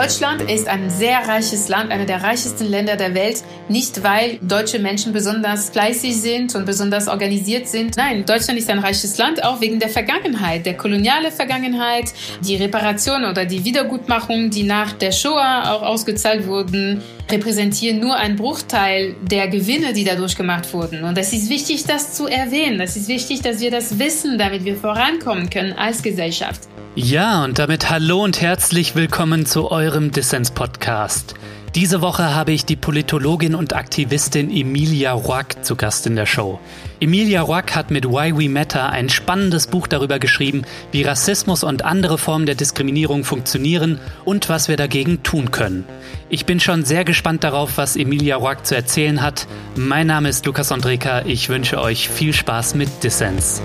Deutschland ist ein sehr reiches Land, einer der reichsten Länder der Welt. Nicht, weil deutsche Menschen besonders fleißig sind und besonders organisiert sind. Nein, Deutschland ist ein reiches Land, auch wegen der Vergangenheit, der koloniale Vergangenheit, die Reparation oder die Wiedergutmachung, die nach der Shoah auch ausgezahlt wurden, repräsentieren nur einen Bruchteil der Gewinne, die dadurch gemacht wurden. Und es ist wichtig, das zu erwähnen. Es ist wichtig, dass wir das wissen, damit wir vorankommen können als Gesellschaft. Ja, und damit hallo und herzlich willkommen zu eurem Dissens-Podcast. Diese Woche habe ich die Politologin und Aktivistin Emilia Roack zu Gast in der Show. Emilia Roack hat mit Why We Matter ein spannendes Buch darüber geschrieben, wie Rassismus und andere Formen der Diskriminierung funktionieren und was wir dagegen tun können. Ich bin schon sehr gespannt darauf, was Emilia Roack zu erzählen hat. Mein Name ist Lukas Andreka. Ich wünsche euch viel Spaß mit Dissens.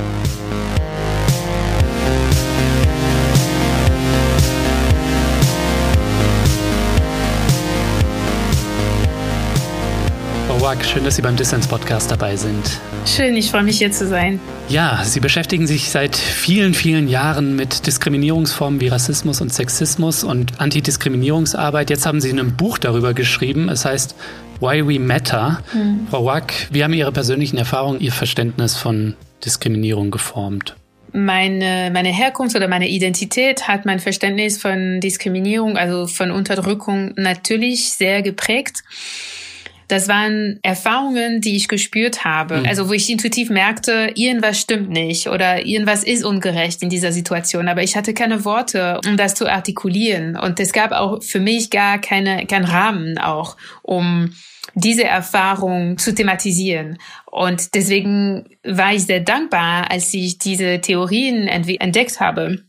Roack, schön, dass Sie beim Dissens Podcast dabei sind. Schön, ich freue mich hier zu sein. Ja, Sie beschäftigen sich seit vielen, vielen Jahren mit Diskriminierungsformen wie Rassismus und Sexismus und Antidiskriminierungsarbeit. Jetzt haben Sie ein Buch darüber geschrieben. Es heißt Why We Matter. Mhm. Frau Wack, wie haben Ihre persönlichen Erfahrungen Ihr Verständnis von Diskriminierung geformt? meine, meine Herkunft oder meine Identität hat mein Verständnis von Diskriminierung, also von Unterdrückung natürlich sehr geprägt. Das waren Erfahrungen, die ich gespürt habe. Mhm. Also wo ich intuitiv merkte, irgendwas stimmt nicht oder irgendwas ist ungerecht in dieser Situation. Aber ich hatte keine Worte, um das zu artikulieren. Und es gab auch für mich gar keine, keinen Rahmen auch, um diese Erfahrung zu thematisieren. Und deswegen war ich sehr dankbar, als ich diese Theorien entdeckt habe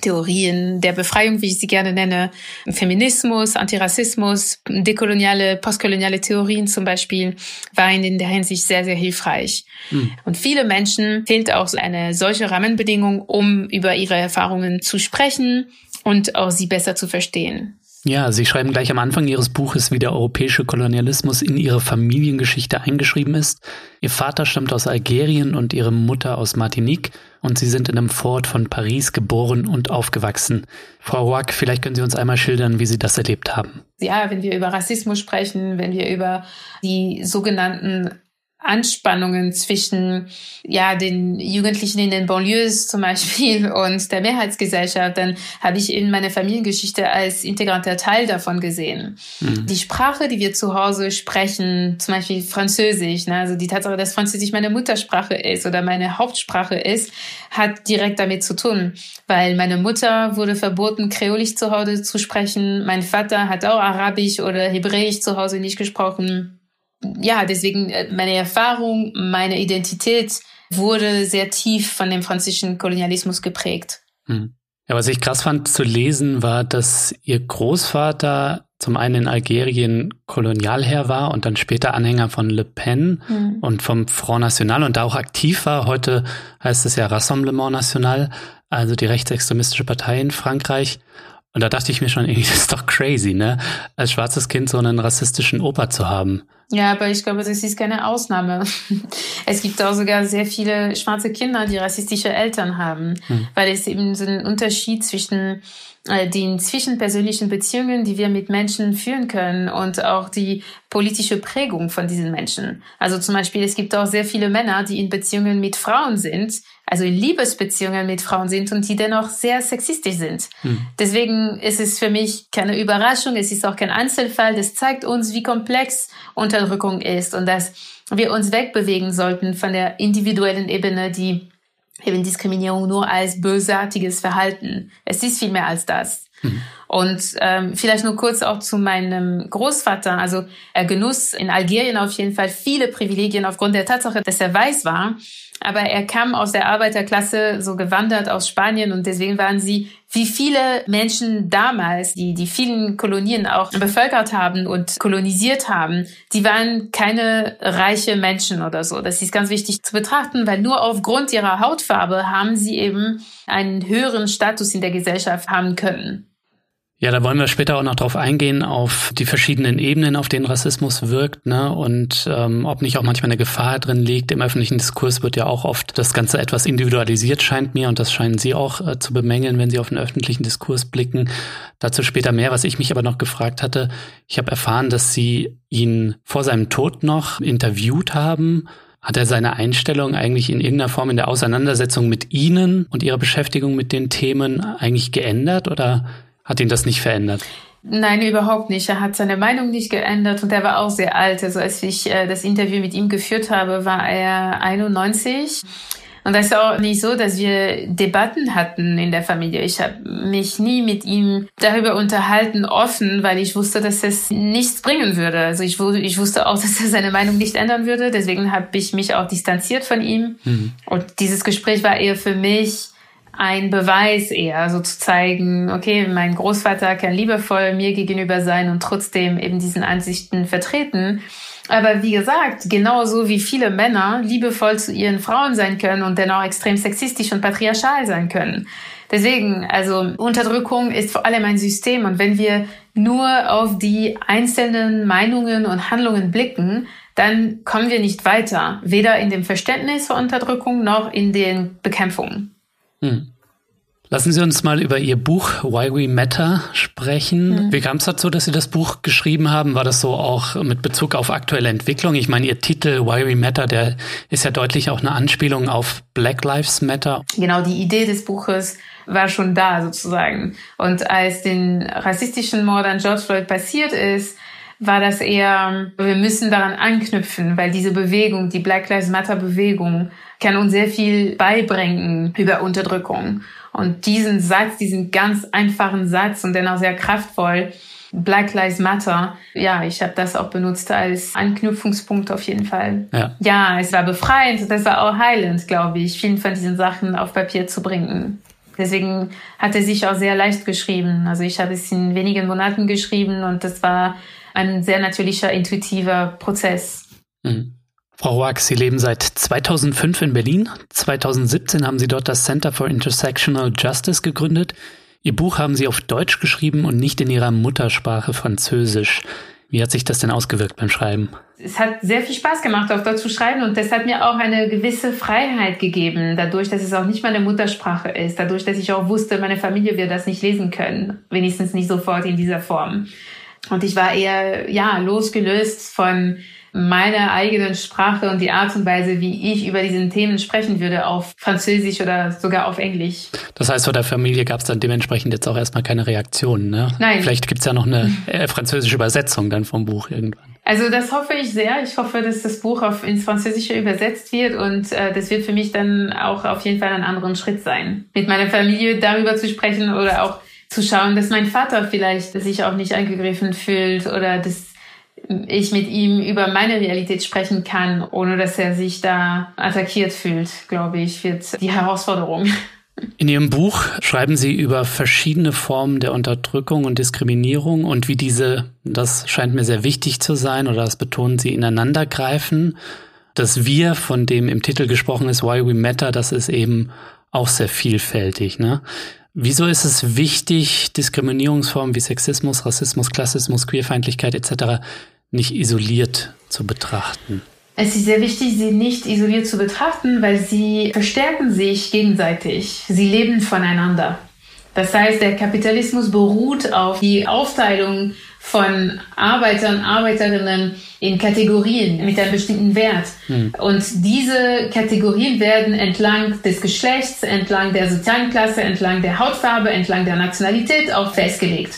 Theorien der Befreiung, wie ich sie gerne nenne, Feminismus, Antirassismus, dekoloniale, postkoloniale Theorien zum Beispiel, waren in der Hinsicht sehr, sehr hilfreich. Mhm. Und viele Menschen fehlt auch eine solche Rahmenbedingung, um über ihre Erfahrungen zu sprechen und auch sie besser zu verstehen. Ja, Sie schreiben gleich am Anfang Ihres Buches, wie der europäische Kolonialismus in Ihre Familiengeschichte eingeschrieben ist. Ihr Vater stammt aus Algerien und Ihre Mutter aus Martinique und Sie sind in einem Fort von Paris geboren und aufgewachsen. Frau Roack, vielleicht können Sie uns einmal schildern, wie Sie das erlebt haben. Ja, wenn wir über Rassismus sprechen, wenn wir über die sogenannten Anspannungen zwischen ja den Jugendlichen in den Banlieues zum Beispiel und der Mehrheitsgesellschaft, dann habe ich in meiner Familiengeschichte als integranter Teil davon gesehen. Mhm. Die Sprache, die wir zu Hause sprechen, zum Beispiel Französisch, ne, also die Tatsache, dass Französisch meine Muttersprache ist oder meine Hauptsprache ist, hat direkt damit zu tun, weil meine Mutter wurde verboten, Kreolisch zu Hause zu sprechen, mein Vater hat auch Arabisch oder Hebräisch zu Hause nicht gesprochen ja, deswegen äh, meine Erfahrung, meine Identität wurde sehr tief von dem französischen Kolonialismus geprägt. Hm. Ja, was ich krass fand zu lesen, war, dass ihr Großvater zum einen in Algerien Kolonialherr war und dann später Anhänger von Le Pen mhm. und vom Front National und da auch aktiv war. Heute heißt es ja Rassemblement National, also die rechtsextremistische Partei in Frankreich. Und da dachte ich mir schon, das ist doch crazy, ne? Als schwarzes Kind so einen rassistischen Opa zu haben. Ja, aber ich glaube, das ist keine Ausnahme. Es gibt auch sogar sehr viele schwarze Kinder, die rassistische Eltern haben, hm. weil es eben so einen Unterschied zwischen äh, den zwischenpersönlichen Beziehungen, die wir mit Menschen führen können und auch die politische Prägung von diesen Menschen. Also zum Beispiel, es gibt auch sehr viele Männer, die in Beziehungen mit Frauen sind, also in Liebesbeziehungen mit Frauen sind und die dennoch sehr sexistisch sind. Hm. Deswegen ist es für mich keine Überraschung, es ist auch kein Einzelfall, das zeigt uns, wie komplex Unterdrückung ist und dass wir uns wegbewegen sollten von der individuellen Ebene, die eben Diskriminierung nur als bösartiges Verhalten. Es ist viel mehr als das. Mhm. Und ähm, vielleicht nur kurz auch zu meinem Großvater. Also er genuss in Algerien auf jeden Fall viele Privilegien aufgrund der Tatsache, dass er weiß war. Aber er kam aus der Arbeiterklasse so gewandert aus Spanien und deswegen waren sie wie viele Menschen damals, die die vielen Kolonien auch bevölkert haben und kolonisiert haben, die waren keine reiche Menschen oder so. Das ist ganz wichtig zu betrachten, weil nur aufgrund ihrer Hautfarbe haben sie eben einen höheren Status in der Gesellschaft haben können. Ja, da wollen wir später auch noch drauf eingehen, auf die verschiedenen Ebenen, auf denen Rassismus wirkt, ne? Und ähm, ob nicht auch manchmal eine Gefahr drin liegt. Im öffentlichen Diskurs wird ja auch oft das Ganze etwas individualisiert, scheint mir, und das scheinen Sie auch äh, zu bemängeln, wenn Sie auf den öffentlichen Diskurs blicken. Dazu später mehr. Was ich mich aber noch gefragt hatte, ich habe erfahren, dass Sie ihn vor seinem Tod noch interviewt haben. Hat er seine Einstellung eigentlich in irgendeiner Form in der Auseinandersetzung mit Ihnen und Ihrer Beschäftigung mit den Themen eigentlich geändert oder hat ihn das nicht verändert? Nein, überhaupt nicht. Er hat seine Meinung nicht geändert und er war auch sehr alt. Also als ich äh, das Interview mit ihm geführt habe, war er 91. Und das ist auch nicht so, dass wir Debatten hatten in der Familie. Ich habe mich nie mit ihm darüber unterhalten, offen, weil ich wusste, dass es nichts bringen würde. Also ich, ich wusste auch, dass er seine Meinung nicht ändern würde. Deswegen habe ich mich auch distanziert von ihm. Mhm. Und dieses Gespräch war eher für mich ein Beweis eher, so zu zeigen, okay, mein Großvater kann liebevoll mir gegenüber sein und trotzdem eben diesen Ansichten vertreten. Aber wie gesagt, genauso wie viele Männer liebevoll zu ihren Frauen sein können und dennoch extrem sexistisch und patriarchal sein können. Deswegen, also Unterdrückung ist vor allem ein System und wenn wir nur auf die einzelnen Meinungen und Handlungen blicken, dann kommen wir nicht weiter, weder in dem Verständnis von Unterdrückung noch in den Bekämpfungen. Hm. Lassen Sie uns mal über Ihr Buch Why We Matter sprechen. Mhm. Wie kam es dazu, dass Sie das Buch geschrieben haben? War das so auch mit Bezug auf aktuelle Entwicklung? Ich meine, Ihr Titel Why We Matter, der ist ja deutlich auch eine Anspielung auf Black Lives Matter. Genau, die Idee des Buches war schon da sozusagen. Und als den rassistischen Mord an George Floyd passiert ist, war das eher, wir müssen daran anknüpfen, weil diese Bewegung, die Black Lives Matter Bewegung, kann uns sehr viel beibringen über Unterdrückung. Und diesen Satz, diesen ganz einfachen Satz und dennoch sehr kraftvoll, Black Lives Matter. Ja, ich habe das auch benutzt als Anknüpfungspunkt auf jeden Fall. Ja. ja, es war befreiend, das war auch heilend, glaube ich, vielen von diesen Sachen auf Papier zu bringen. Deswegen hat er sich auch sehr leicht geschrieben. Also ich habe es in wenigen Monaten geschrieben und das war ein sehr natürlicher, intuitiver Prozess. Mhm. Frau Roack, Sie leben seit 2005 in Berlin. 2017 haben Sie dort das Center for Intersectional Justice gegründet. Ihr Buch haben Sie auf Deutsch geschrieben und nicht in Ihrer Muttersprache Französisch. Wie hat sich das denn ausgewirkt beim Schreiben? Es hat sehr viel Spaß gemacht, auf Deutsch zu schreiben und das hat mir auch eine gewisse Freiheit gegeben, dadurch, dass es auch nicht meine Muttersprache ist, dadurch, dass ich auch wusste, meine Familie wird das nicht lesen können, wenigstens nicht sofort in dieser Form. Und ich war eher, ja, losgelöst von meine eigenen Sprache und die Art und Weise, wie ich über diesen Themen sprechen würde, auf Französisch oder sogar auf Englisch. Das heißt, vor der Familie gab es dann dementsprechend jetzt auch erstmal keine Reaktion, ne? Nein. Vielleicht gibt es ja noch eine äh, französische Übersetzung dann vom Buch irgendwann. Also das hoffe ich sehr. Ich hoffe, dass das Buch auf ins Französische übersetzt wird und äh, das wird für mich dann auch auf jeden Fall ein anderen Schritt sein, mit meiner Familie darüber zu sprechen oder auch zu schauen, dass mein Vater vielleicht sich auch nicht angegriffen fühlt oder dass ich mit ihm über meine Realität sprechen kann, ohne dass er sich da attackiert fühlt, glaube ich, wird die Herausforderung. In Ihrem Buch schreiben Sie über verschiedene Formen der Unterdrückung und Diskriminierung und wie diese, das scheint mir sehr wichtig zu sein oder das betonen Sie, ineinandergreifen. Das Wir, von dem im Titel gesprochen ist, Why We Matter, das ist eben auch sehr vielfältig. Ne? Wieso ist es wichtig, Diskriminierungsformen wie Sexismus, Rassismus, Klassismus, Queerfeindlichkeit etc. nicht isoliert zu betrachten? Es ist sehr wichtig, sie nicht isoliert zu betrachten, weil sie verstärken sich gegenseitig. Sie leben voneinander. Das heißt, der Kapitalismus beruht auf die Aufteilung von Arbeitern, Arbeiterinnen in Kategorien mit einem bestimmten Wert. Hm. Und diese Kategorien werden entlang des Geschlechts, entlang der sozialen Klasse, entlang der Hautfarbe, entlang der Nationalität auch festgelegt.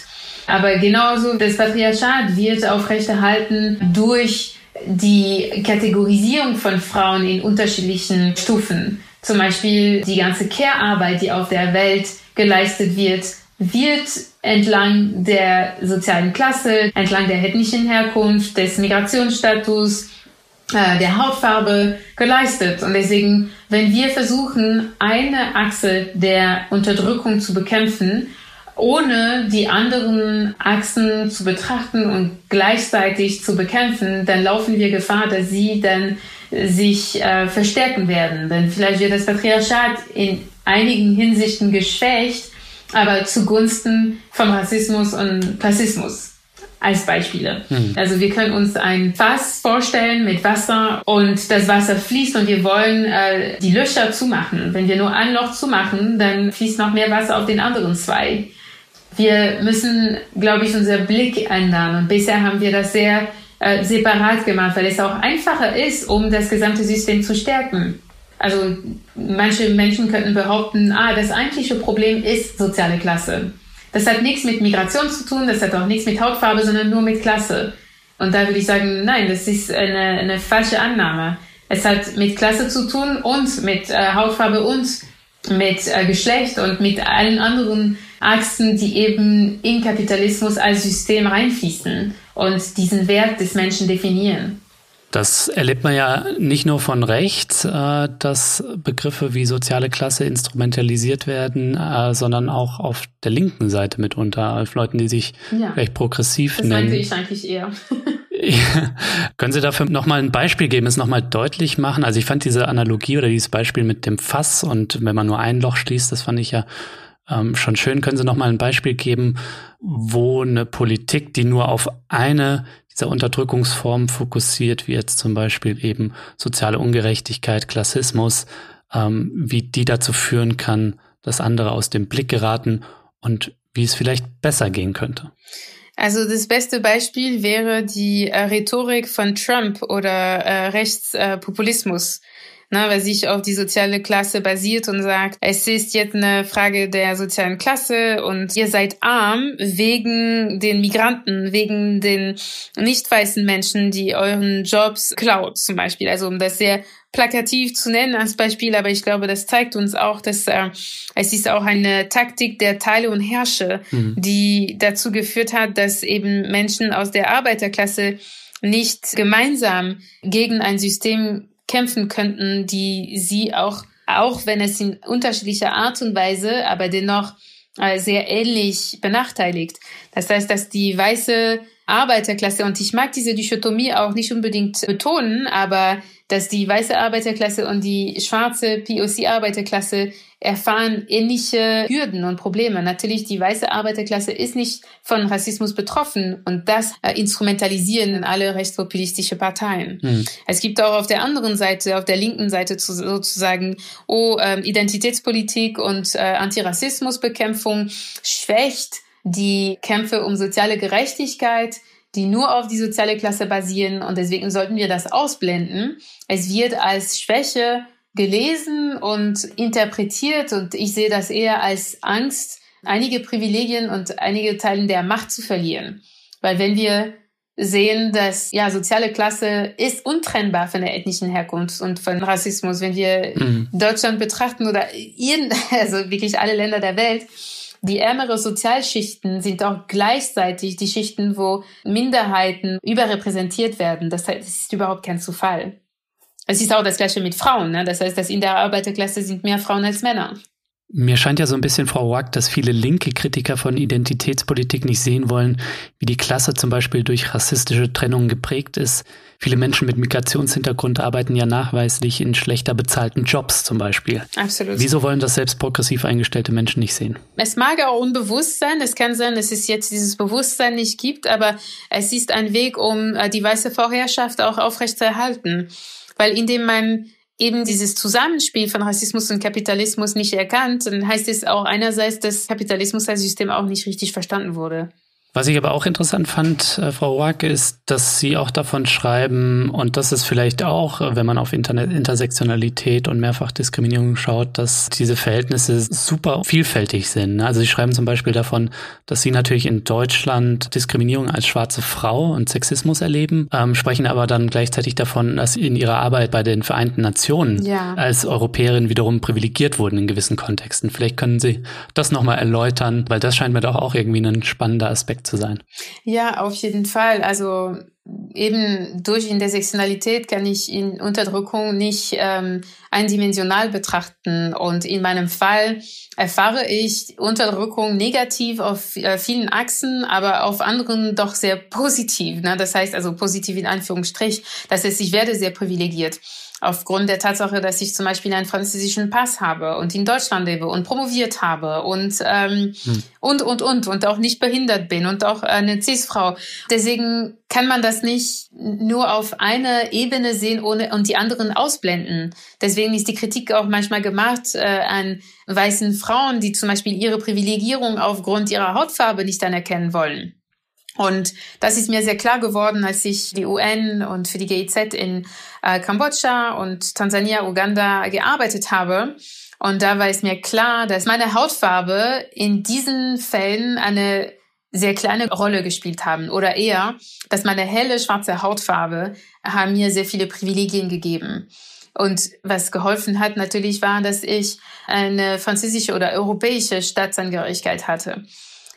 Aber genauso das Patriarchat wird aufrechterhalten durch die Kategorisierung von Frauen in unterschiedlichen Stufen. Zum Beispiel die ganze Care-Arbeit, die auf der Welt geleistet wird, wird entlang der sozialen Klasse, entlang der ethnischen Herkunft, des Migrationsstatus, äh, der Hautfarbe geleistet. Und deswegen, wenn wir versuchen, eine Achse der Unterdrückung zu bekämpfen, ohne die anderen Achsen zu betrachten und gleichzeitig zu bekämpfen, dann laufen wir Gefahr, dass sie dann sich äh, verstärken werden. Denn vielleicht wird das Patriarchat in einigen Hinsichten geschwächt, aber zugunsten von Rassismus und Klassismus als Beispiele. Mhm. Also wir können uns ein Fass vorstellen mit Wasser und das Wasser fließt und wir wollen äh, die Löcher zumachen. Wenn wir nur ein Loch zumachen, dann fließt noch mehr Wasser auf den anderen zwei. Wir müssen, glaube ich, unser Blick ändern und bisher haben wir das sehr äh, separat gemacht, weil es auch einfacher ist, um das gesamte System zu stärken. Also manche Menschen könnten behaupten, ah, das eigentliche Problem ist soziale Klasse. Das hat nichts mit Migration zu tun, das hat auch nichts mit Hautfarbe, sondern nur mit Klasse. Und da würde ich sagen, nein, das ist eine, eine falsche Annahme. Es hat mit Klasse zu tun und mit äh, Hautfarbe und mit äh, Geschlecht und mit allen anderen Achsen, die eben in Kapitalismus als System reinfließen und diesen Wert des Menschen definieren. Das erlebt man ja nicht nur von rechts, äh, dass Begriffe wie soziale Klasse instrumentalisiert werden, äh, sondern auch auf der linken Seite mitunter, auf Leuten, die sich ja. vielleicht progressiv das nennen. Das ich eigentlich eher. Können Sie dafür nochmal ein Beispiel geben, es nochmal deutlich machen? Also ich fand diese Analogie oder dieses Beispiel mit dem Fass und wenn man nur ein Loch schließt, das fand ich ja ähm, schon schön. Können Sie nochmal ein Beispiel geben, wo eine Politik, die nur auf eine dieser Unterdrückungsformen fokussiert, wie jetzt zum Beispiel eben soziale Ungerechtigkeit, Klassismus, ähm, wie die dazu führen kann, dass andere aus dem Blick geraten und wie es vielleicht besser gehen könnte. Also das beste Beispiel wäre die äh, Rhetorik von Trump oder äh, Rechtspopulismus. Äh, ne, weil sich auf die soziale Klasse basiert und sagt, es ist jetzt eine Frage der sozialen Klasse und ihr seid arm wegen den Migranten, wegen den nicht weißen Menschen, die euren Jobs klaut zum Beispiel. Also um das sehr plakativ zu nennen als Beispiel, aber ich glaube, das zeigt uns auch, dass äh, es ist auch eine Taktik der Teile und Herrsche, mhm. die dazu geführt hat, dass eben Menschen aus der Arbeiterklasse nicht gemeinsam gegen ein System kämpfen könnten, die sie auch, auch wenn es in unterschiedlicher Art und Weise, aber dennoch äh, sehr ähnlich benachteiligt. Das heißt, dass die weiße Arbeiterklasse, und ich mag diese Dichotomie auch nicht unbedingt betonen, aber dass die weiße Arbeiterklasse und die schwarze POC-Arbeiterklasse erfahren ähnliche Hürden und Probleme. Natürlich, die weiße Arbeiterklasse ist nicht von Rassismus betroffen und das äh, instrumentalisieren alle rechtspopulistische Parteien. Mhm. Es gibt auch auf der anderen Seite, auf der linken Seite zu, sozusagen, oh, äh, Identitätspolitik und äh, Antirassismusbekämpfung schwächt die Kämpfe um soziale Gerechtigkeit, die nur auf die soziale Klasse basieren und deswegen sollten wir das ausblenden. Es wird als Schwäche gelesen und interpretiert und ich sehe das eher als Angst, einige Privilegien und einige Teilen der Macht zu verlieren. Weil wenn wir sehen, dass ja soziale Klasse ist untrennbar von der ethnischen Herkunft und von Rassismus, wenn wir mhm. Deutschland betrachten oder ihren, also wirklich alle Länder der Welt, die ärmere Sozialschichten sind auch gleichzeitig die Schichten, wo Minderheiten überrepräsentiert werden. Das heißt, es ist überhaupt kein Zufall. Es ist auch das Gleiche mit Frauen. Ne? Das heißt, dass in der Arbeiterklasse sind mehr Frauen als Männer. Mir scheint ja so ein bisschen, Frau Wack, dass viele linke Kritiker von Identitätspolitik nicht sehen wollen, wie die Klasse zum Beispiel durch rassistische Trennungen geprägt ist. Viele Menschen mit Migrationshintergrund arbeiten ja nachweislich in schlechter bezahlten Jobs zum Beispiel. Absolut. Wieso wollen das selbst progressiv eingestellte Menschen nicht sehen? Es mag auch unbewusst sein. Es kann sein, dass es jetzt dieses Bewusstsein nicht gibt, aber es ist ein Weg, um äh, die weiße Vorherrschaft auch aufrechtzuerhalten. Weil indem man eben dieses Zusammenspiel von Rassismus und Kapitalismus nicht erkannt, dann heißt es auch einerseits, dass Kapitalismus als System auch nicht richtig verstanden wurde. Was ich aber auch interessant fand, äh, Frau Wack, ist, dass Sie auch davon schreiben, und das ist vielleicht auch, wenn man auf Internet Intersektionalität und Mehrfachdiskriminierung schaut, dass diese Verhältnisse super vielfältig sind. Also Sie schreiben zum Beispiel davon, dass Sie natürlich in Deutschland Diskriminierung als schwarze Frau und Sexismus erleben, ähm, sprechen aber dann gleichzeitig davon, dass Sie in Ihrer Arbeit bei den Vereinten Nationen ja. als Europäerin wiederum privilegiert wurden in gewissen Kontexten. Vielleicht können Sie das nochmal erläutern, weil das scheint mir doch auch irgendwie ein spannender Aspekt Aspekt zu sein. Ja, auf jeden Fall. Also eben durch Intersektionalität kann ich in Unterdrückung nicht ähm, eindimensional betrachten. Und in meinem Fall erfahre ich Unterdrückung negativ auf äh, vielen Achsen, aber auf anderen doch sehr positiv. Ne? Das heißt also positiv in Anführungsstrich. Das heißt, ich werde sehr privilegiert aufgrund der Tatsache, dass ich zum Beispiel einen französischen Pass habe und in Deutschland lebe und promoviert habe und ähm, hm. und und und und auch nicht behindert bin und auch eine Cis-Frau. Deswegen kann man das nicht nur auf einer Ebene sehen ohne und die anderen ausblenden. Deswegen ist die Kritik auch manchmal gemacht äh, an weißen Frauen, die zum Beispiel ihre Privilegierung aufgrund ihrer Hautfarbe nicht anerkennen wollen. Und das ist mir sehr klar geworden, als ich die UN und für die GIZ in äh, Kambodscha und Tansania, Uganda gearbeitet habe. Und da war es mir klar, dass meine Hautfarbe in diesen Fällen eine sehr kleine Rolle gespielt haben oder eher, dass meine helle schwarze Hautfarbe haben mir sehr viele Privilegien gegeben. Und was geholfen hat natürlich war, dass ich eine französische oder europäische Staatsangehörigkeit hatte.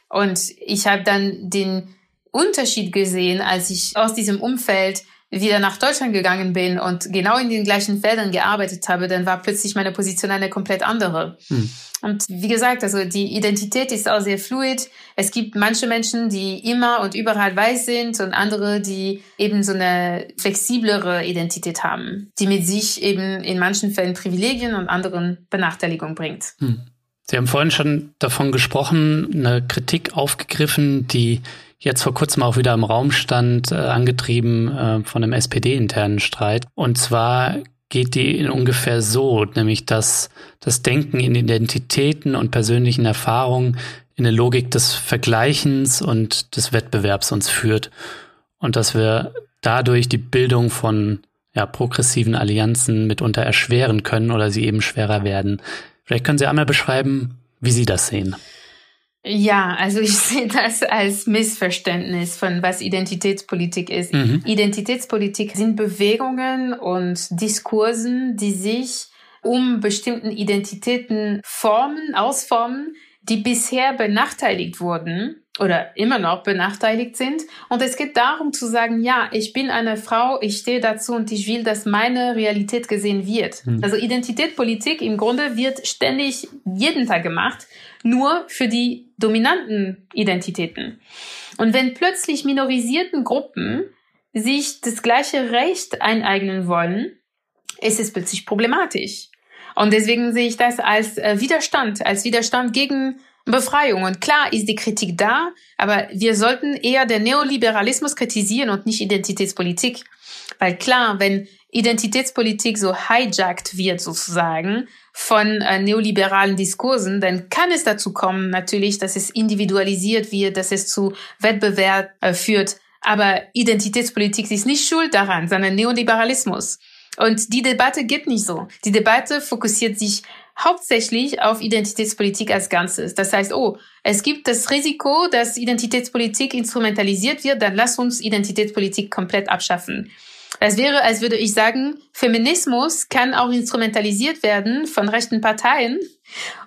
Und ich habe dann den Unterschied gesehen, als ich aus diesem Umfeld wieder nach Deutschland gegangen bin und genau in den gleichen Feldern gearbeitet habe, dann war plötzlich meine Position eine komplett andere. Hm. Und wie gesagt, also die Identität ist auch sehr fluid. Es gibt manche Menschen, die immer und überall weiß sind und andere, die eben so eine flexiblere Identität haben, die mit sich eben in manchen Fällen Privilegien und anderen Benachteiligung bringt. Hm. Sie haben vorhin schon davon gesprochen, eine Kritik aufgegriffen, die jetzt vor kurzem auch wieder im Raum stand, äh, angetrieben äh, von einem SPD-internen Streit. Und zwar geht die in ungefähr so, nämlich dass das Denken in Identitäten und persönlichen Erfahrungen in eine Logik des Vergleichens und des Wettbewerbs uns führt und dass wir dadurch die Bildung von ja, progressiven Allianzen mitunter erschweren können oder sie eben schwerer werden. Vielleicht können Sie einmal beschreiben, wie Sie das sehen. Ja, also ich sehe das als Missverständnis von was Identitätspolitik ist. Mhm. Identitätspolitik sind Bewegungen und Diskursen, die sich um bestimmten Identitäten formen, ausformen, die bisher benachteiligt wurden oder immer noch benachteiligt sind. Und es geht darum zu sagen, ja, ich bin eine Frau, ich stehe dazu und ich will, dass meine Realität gesehen wird. Mhm. Also Identitätspolitik im Grunde wird ständig jeden Tag gemacht nur für die dominanten Identitäten. Und wenn plötzlich minorisierten Gruppen sich das gleiche Recht eineignen wollen, ist es plötzlich problematisch. Und deswegen sehe ich das als äh, Widerstand, als Widerstand gegen Befreiung. Und klar ist die Kritik da, aber wir sollten eher den Neoliberalismus kritisieren und nicht Identitätspolitik. Weil klar, wenn Identitätspolitik so hijackt wird sozusagen von äh, neoliberalen Diskursen, dann kann es dazu kommen natürlich, dass es individualisiert wird, dass es zu Wettbewerb äh, führt. Aber Identitätspolitik ist nicht schuld daran, sondern Neoliberalismus. Und die Debatte geht nicht so. Die Debatte fokussiert sich hauptsächlich auf Identitätspolitik als Ganzes. Das heißt, oh, es gibt das Risiko, dass Identitätspolitik instrumentalisiert wird, dann lass uns Identitätspolitik komplett abschaffen. Das wäre, als würde ich sagen, Feminismus kann auch instrumentalisiert werden von rechten Parteien.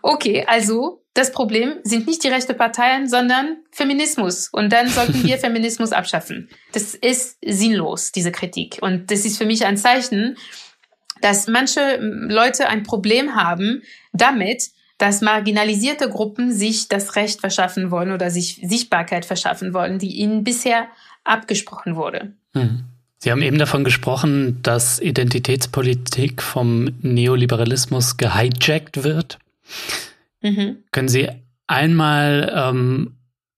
Okay, also das Problem sind nicht die rechten Parteien, sondern Feminismus. Und dann sollten wir Feminismus abschaffen. Das ist sinnlos, diese Kritik. Und das ist für mich ein Zeichen, dass manche Leute ein Problem haben damit, dass marginalisierte Gruppen sich das Recht verschaffen wollen oder sich Sichtbarkeit verschaffen wollen, die ihnen bisher abgesprochen wurde. Mhm. Sie haben eben davon gesprochen, dass Identitätspolitik vom Neoliberalismus gehijackt wird. Mhm. Können Sie einmal ähm,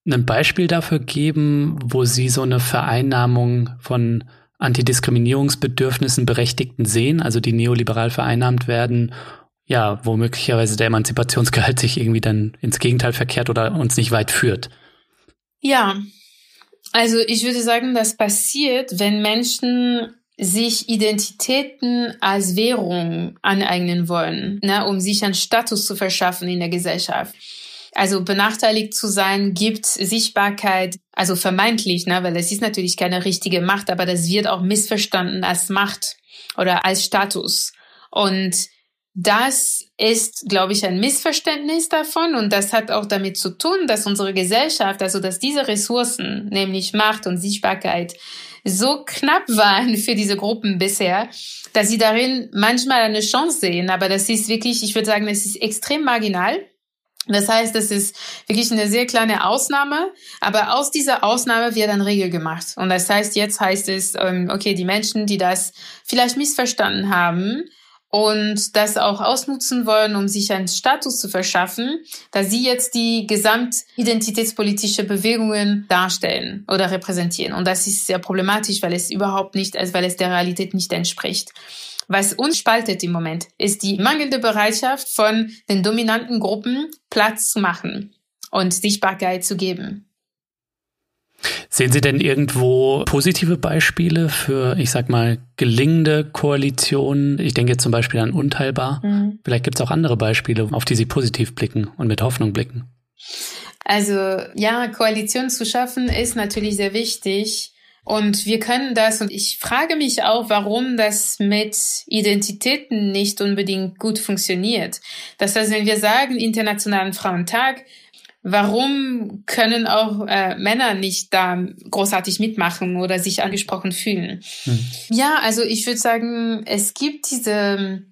ein Beispiel dafür geben, wo Sie so eine Vereinnahmung von Antidiskriminierungsbedürfnissen Berechtigten sehen, also die neoliberal vereinnahmt werden, ja, wo möglicherweise der Emanzipationsgehalt sich irgendwie dann ins Gegenteil verkehrt oder uns nicht weit führt? Ja, also ich würde sagen, das passiert, wenn Menschen sich Identitäten als Währung aneignen wollen, ne, um sich einen Status zu verschaffen in der Gesellschaft. Also benachteiligt zu sein gibt Sichtbarkeit, also vermeintlich, ne, weil es ist natürlich keine richtige Macht, aber das wird auch missverstanden als Macht oder als Status. Und das ist, glaube ich, ein Missverständnis davon und das hat auch damit zu tun, dass unsere Gesellschaft, also dass diese Ressourcen, nämlich Macht und Sichtbarkeit, so knapp waren für diese Gruppen bisher, dass sie darin manchmal eine Chance sehen. Aber das ist wirklich, ich würde sagen, es ist extrem marginal. Das heißt, das ist wirklich eine sehr kleine Ausnahme, aber aus dieser Ausnahme wird eine Regel gemacht. Und das heißt, jetzt heißt es, ähm, okay, die Menschen, die das vielleicht missverstanden haben und das auch ausnutzen wollen, um sich einen Status zu verschaffen, da sie jetzt die gesamtidentitätspolitische Bewegungen darstellen oder repräsentieren. Und das ist sehr problematisch, weil es überhaupt nicht, also weil es der Realität nicht entspricht. Was uns spaltet im Moment, ist die mangelnde Bereitschaft von den dominanten Gruppen Platz zu machen und Sichtbarkeit zu geben. Sehen Sie denn irgendwo positive Beispiele für, ich sag mal, gelingende Koalitionen? Ich denke jetzt zum Beispiel an Unteilbar. Mhm. Vielleicht gibt es auch andere Beispiele, auf die Sie positiv blicken und mit Hoffnung blicken. Also ja, Koalition zu schaffen ist natürlich sehr wichtig. Und wir können das, und ich frage mich auch, warum das mit Identitäten nicht unbedingt gut funktioniert. Das heißt, wenn wir sagen Internationalen Frauentag, warum können auch äh, Männer nicht da großartig mitmachen oder sich angesprochen fühlen? Hm. Ja, also ich würde sagen, es gibt diese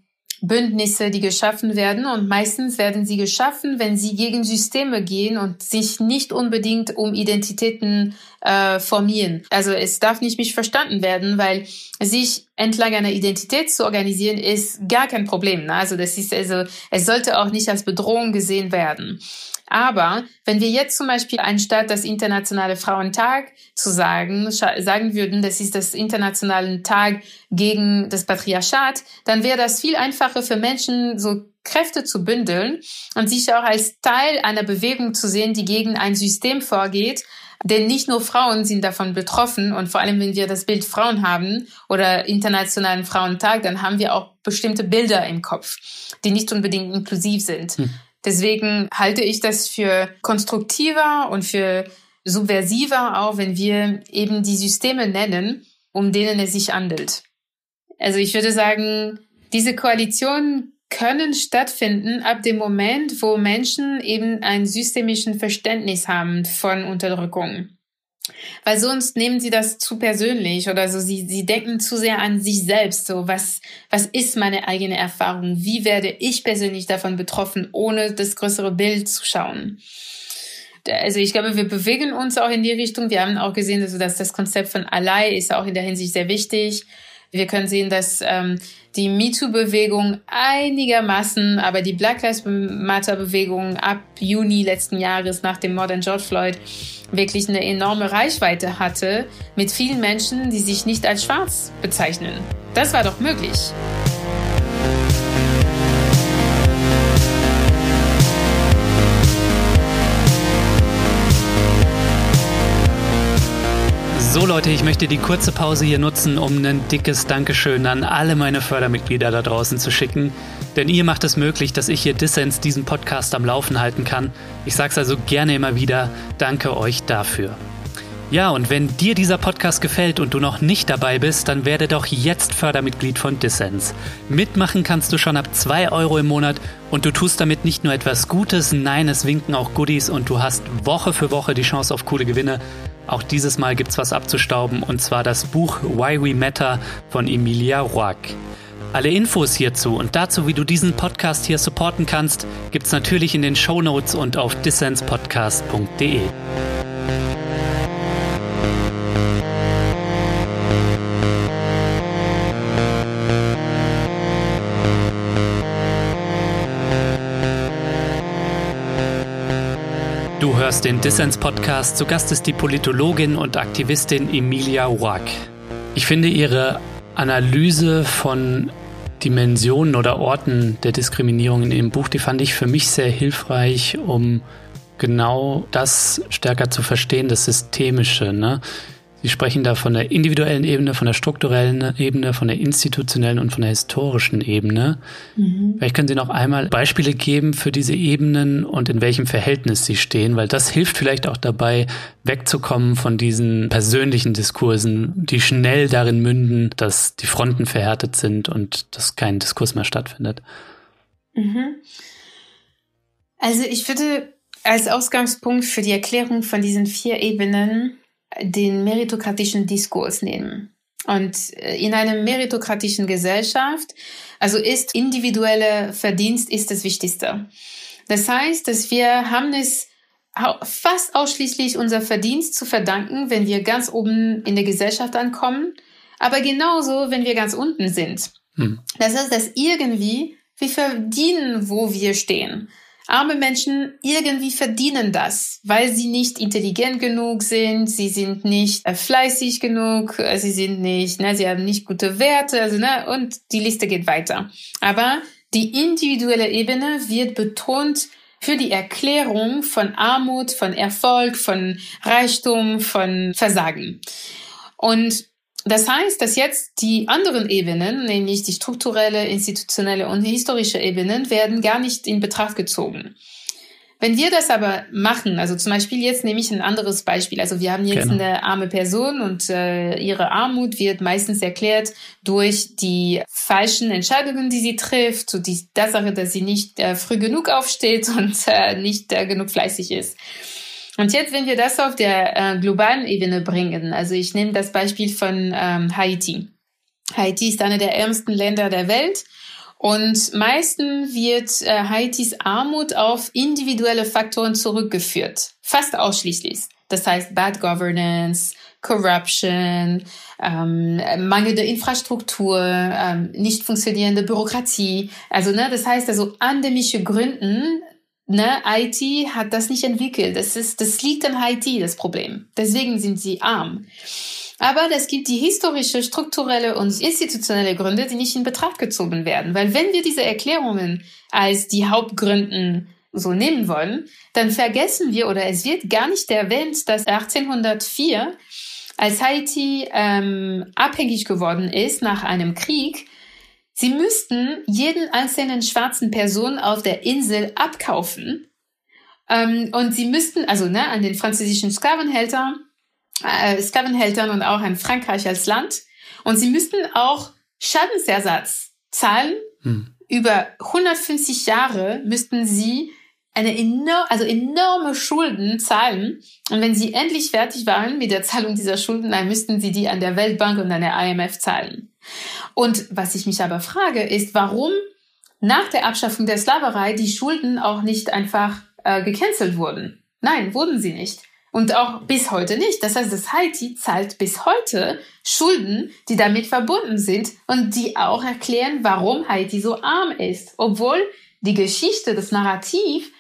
Bündnisse, die geschaffen werden. Und meistens werden sie geschaffen, wenn sie gegen Systeme gehen und sich nicht unbedingt um Identitäten äh, formieren. Also es darf nicht missverstanden werden, weil sich entlang einer Identität zu organisieren, ist gar kein Problem. Ne? Also das ist also, es sollte auch nicht als Bedrohung gesehen werden. Aber wenn wir jetzt zum Beispiel anstatt das Internationale Frauentag zu sagen, sagen würden, das ist das Internationale Tag gegen das Patriarchat, dann wäre das viel einfacher für Menschen, so Kräfte zu bündeln und sich auch als Teil einer Bewegung zu sehen, die gegen ein System vorgeht, denn nicht nur Frauen sind davon betroffen und vor allem, wenn wir das Bild Frauen haben oder Internationalen Frauentag, dann haben wir auch bestimmte Bilder im Kopf, die nicht unbedingt inklusiv sind. Hm. Deswegen halte ich das für konstruktiver und für subversiver auch, wenn wir eben die Systeme nennen, um denen es sich handelt. Also ich würde sagen, diese Koalitionen können stattfinden ab dem Moment, wo Menschen eben ein systemischen Verständnis haben von Unterdrückung. Weil sonst nehmen sie das zu persönlich oder so, sie, sie denken zu sehr an sich selbst, so was, was ist meine eigene Erfahrung? Wie werde ich persönlich davon betroffen, ohne das größere Bild zu schauen? Also ich glaube, wir bewegen uns auch in die Richtung. Wir haben auch gesehen, also dass das Konzept von Ally ist auch in der Hinsicht sehr wichtig. Wir können sehen, dass ähm, die MeToo-Bewegung einigermaßen, aber die Black Lives Matter-Bewegung ab Juni letzten Jahres nach dem Mord an George Floyd wirklich eine enorme Reichweite hatte mit vielen Menschen, die sich nicht als schwarz bezeichnen. Das war doch möglich. So Leute, ich möchte die kurze Pause hier nutzen, um ein dickes Dankeschön an alle meine Fördermitglieder da draußen zu schicken. Denn ihr macht es möglich, dass ich hier Dissens diesen Podcast am Laufen halten kann. Ich sag's also gerne immer wieder. Danke euch dafür. Ja, und wenn dir dieser Podcast gefällt und du noch nicht dabei bist, dann werde doch jetzt Fördermitglied von Dissens. Mitmachen kannst du schon ab 2 Euro im Monat und du tust damit nicht nur etwas Gutes, nein, es winken auch Goodies und du hast Woche für Woche die Chance auf coole Gewinne. Auch dieses Mal gibt's was abzustauben und zwar das Buch Why We Matter von Emilia Roark. Alle Infos hierzu und dazu, wie du diesen Podcast hier supporten kannst, gibt's natürlich in den Show Notes und auf dissenspodcast.de. hörst den Dissens-Podcast. Zu Gast ist die Politologin und Aktivistin Emilia Wack. Ich finde ihre Analyse von Dimensionen oder Orten der Diskriminierung in ihrem Buch, die fand ich für mich sehr hilfreich, um genau das stärker zu verstehen, das Systemische. Ne? Sie sprechen da von der individuellen Ebene, von der strukturellen Ebene, von der institutionellen und von der historischen Ebene. Mhm. Vielleicht können Sie noch einmal Beispiele geben für diese Ebenen und in welchem Verhältnis sie stehen, weil das hilft vielleicht auch dabei, wegzukommen von diesen persönlichen Diskursen, die schnell darin münden, dass die Fronten verhärtet sind und dass kein Diskurs mehr stattfindet. Mhm. Also ich würde als Ausgangspunkt für die Erklärung von diesen vier Ebenen den meritokratischen Diskurs nehmen. Und äh, in einer meritokratischen Gesellschaft, also ist individuelle Verdienst ist das Wichtigste. Das heißt, dass wir haben es fast ausschließlich unser Verdienst zu verdanken, wenn wir ganz oben in der Gesellschaft ankommen, aber genauso, wenn wir ganz unten sind. Hm. Das heißt, dass irgendwie wir verdienen, wo wir stehen. Arme Menschen irgendwie verdienen das, weil sie nicht intelligent genug sind, sie sind nicht äh, fleißig genug, äh, sie sind nicht, ne, sie haben nicht gute Werte, also ne, und die Liste geht weiter. Aber die individuelle Ebene wird betont für die Erklärung von Armut, von Erfolg, von Reichtum, von Versagen. Und das heißt, dass jetzt die anderen Ebenen, nämlich die strukturelle, institutionelle und historische Ebenen, werden gar nicht in Betracht gezogen. Wenn wir das aber machen, also zum Beispiel jetzt nehme ich ein anderes Beispiel. Also wir haben jetzt genau. eine arme Person und äh, ihre Armut wird meistens erklärt durch die falschen Entscheidungen, die sie trifft, so die Tatsache, dass sie nicht äh, früh genug aufsteht und äh, nicht äh, genug fleißig ist. Und jetzt, wenn wir das auf der äh, globalen Ebene bringen, also ich nehme das Beispiel von ähm, Haiti. Haiti ist eine der ärmsten Länder der Welt und meistens wird äh, Haitis Armut auf individuelle Faktoren zurückgeführt, fast ausschließlich. Das heißt Bad Governance, Corruption, ähm, mangelnde Infrastruktur, ähm, nicht funktionierende Bürokratie. Also ne, das heißt also andemische Gründen Ne, IT hat das nicht entwickelt. Das ist, das liegt an IT, das Problem. Deswegen sind sie arm. Aber es gibt die historische, strukturelle und institutionelle Gründe, die nicht in Betracht gezogen werden. Weil wenn wir diese Erklärungen als die Hauptgründen so nehmen wollen, dann vergessen wir oder es wird gar nicht erwähnt, dass 1804, als Haiti ähm, abhängig geworden ist nach einem Krieg, Sie müssten jeden einzelnen schwarzen Person auf der Insel abkaufen. Ähm, und sie müssten, also ne, an den französischen Sklavenhältern, äh, Sklavenhältern und auch an Frankreich als Land. Und sie müssten auch Schadensersatz zahlen. Hm. Über 150 Jahre müssten sie eine enorm, also enorme Schulden zahlen. Und wenn sie endlich fertig waren mit der Zahlung dieser Schulden, dann müssten sie die an der Weltbank und an der IMF zahlen. Und was ich mich aber frage, ist, warum nach der Abschaffung der Sklaverei die Schulden auch nicht einfach äh, gecancelt wurden. Nein, wurden sie nicht. Und auch bis heute nicht. Das heißt, das Haiti zahlt bis heute Schulden, die damit verbunden sind und die auch erklären, warum Haiti so arm ist. Obwohl die Geschichte, das Narrativ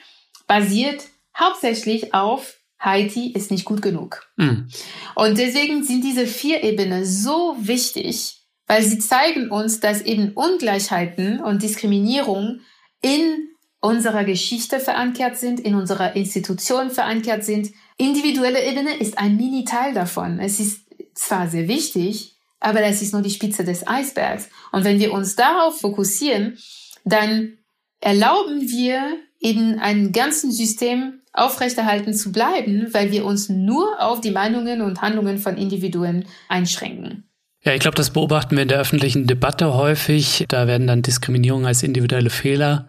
basiert hauptsächlich auf Haiti ist nicht gut genug. Mhm. Und deswegen sind diese vier Ebenen so wichtig, weil sie zeigen uns, dass eben Ungleichheiten und Diskriminierung in unserer Geschichte verankert sind, in unserer Institution verankert sind. Individuelle Ebene ist ein Mini-Teil davon. Es ist zwar sehr wichtig, aber das ist nur die Spitze des Eisbergs. Und wenn wir uns darauf fokussieren, dann erlauben wir eben einem ganzen System aufrechterhalten zu bleiben, weil wir uns nur auf die Meinungen und Handlungen von Individuen einschränken. Ja, ich glaube, das beobachten wir in der öffentlichen Debatte häufig. Da werden dann Diskriminierungen als individuelle Fehler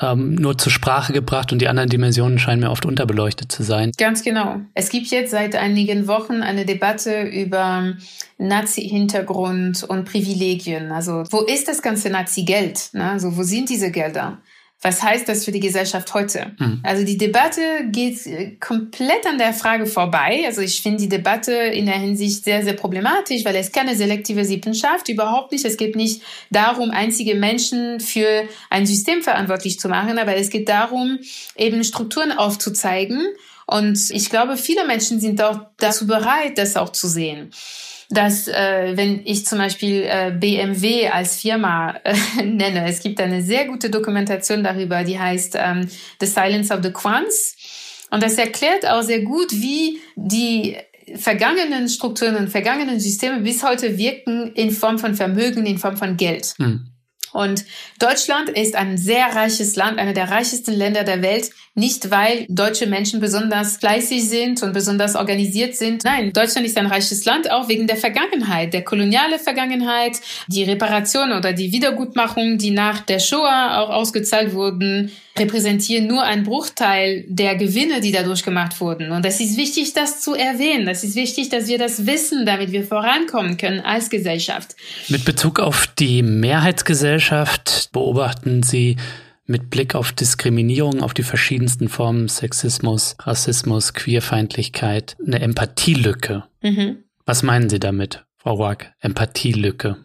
ähm, nur zur Sprache gebracht und die anderen Dimensionen scheinen mir oft unterbeleuchtet zu sein. Ganz genau. Es gibt jetzt seit einigen Wochen eine Debatte über Nazi-Hintergrund und Privilegien. Also wo ist das ganze Nazi-Geld? Also wo sind diese Gelder? Was heißt das für die Gesellschaft heute? Mhm. Also die Debatte geht äh, komplett an der Frage vorbei. Also ich finde die Debatte in der Hinsicht sehr, sehr problematisch, weil es keine selektive Sippenschaft, überhaupt nicht. Es geht nicht darum, einzige Menschen für ein System verantwortlich zu machen, aber es geht darum, eben Strukturen aufzuzeigen. Und ich glaube, viele Menschen sind auch dazu bereit, das auch zu sehen dass äh, wenn ich zum Beispiel äh, BMW als Firma äh, nenne, es gibt eine sehr gute Dokumentation darüber, die heißt ähm, The Silence of the Quants. Und das erklärt auch sehr gut, wie die vergangenen Strukturen und vergangenen Systeme bis heute wirken in Form von Vermögen, in Form von Geld. Hm. Und Deutschland ist ein sehr reiches Land, einer der reichsten Länder der Welt, nicht weil deutsche Menschen besonders fleißig sind und besonders organisiert sind. Nein, Deutschland ist ein reiches Land auch wegen der Vergangenheit, der koloniale Vergangenheit, die Reparation oder die Wiedergutmachung, die nach der Shoah auch ausgezahlt wurden, repräsentieren nur einen Bruchteil der Gewinne, die dadurch gemacht wurden. Und es ist wichtig, das zu erwähnen. Es ist wichtig, dass wir das wissen, damit wir vorankommen können als Gesellschaft. Mit Bezug auf die Mehrheitsgesellschaft beobachten Sie mit Blick auf Diskriminierung, auf die verschiedensten Formen Sexismus, Rassismus, Queerfeindlichkeit, eine Empathielücke. Mhm. Was meinen Sie damit, Frau Wack? Empathielücke.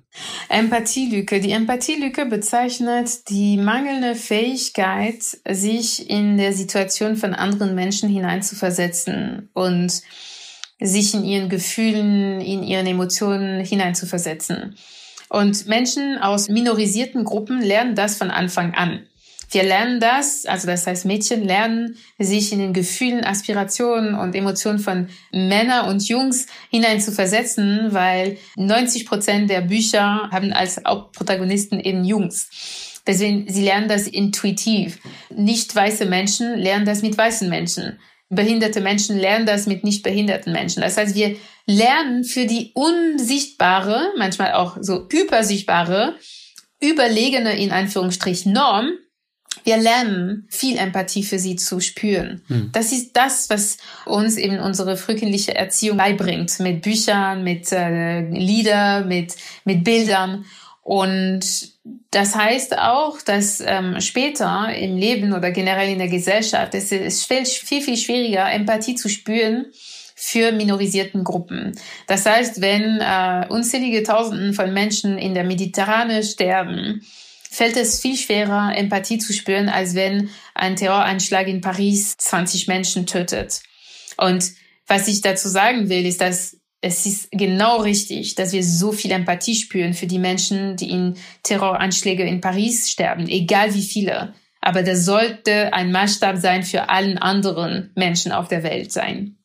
Empathielücke. Die Empathielücke bezeichnet die mangelnde Fähigkeit, sich in der Situation von anderen Menschen hineinzuversetzen und sich in ihren Gefühlen, in ihren Emotionen hineinzuversetzen. Und Menschen aus minorisierten Gruppen lernen das von Anfang an. Wir lernen das, also das heißt Mädchen lernen, sich in den Gefühlen, Aspirationen und Emotionen von Männern und Jungs hinein zu versetzen, weil 90 Prozent der Bücher haben als Hauptprotagonisten eben Jungs. Deswegen, sie lernen das intuitiv. Nicht weiße Menschen lernen das mit weißen Menschen. Behinderte Menschen lernen das mit nicht behinderten Menschen. Das heißt, wir lernen für die unsichtbare, manchmal auch so hypersichtbare, überlegene in Anführungsstrich Norm wir lernen viel Empathie für sie zu spüren. Hm. Das ist das, was uns eben unsere frühkindliche Erziehung beibringt. Mit Büchern, mit äh, Lieder, mit, mit Bildern. Und das heißt auch, dass ähm, später im Leben oder generell in der Gesellschaft es ist viel, viel, viel schwieriger, Empathie zu spüren für minorisierten Gruppen. Das heißt, wenn äh, unzählige Tausenden von Menschen in der Mediterrane sterben, fällt es viel schwerer, Empathie zu spüren, als wenn ein Terroranschlag in Paris 20 Menschen tötet. Und was ich dazu sagen will, ist, dass es ist genau richtig, dass wir so viel Empathie spüren für die Menschen, die in Terroranschläge in Paris sterben, egal wie viele. Aber das sollte ein Maßstab sein für allen anderen Menschen auf der Welt sein.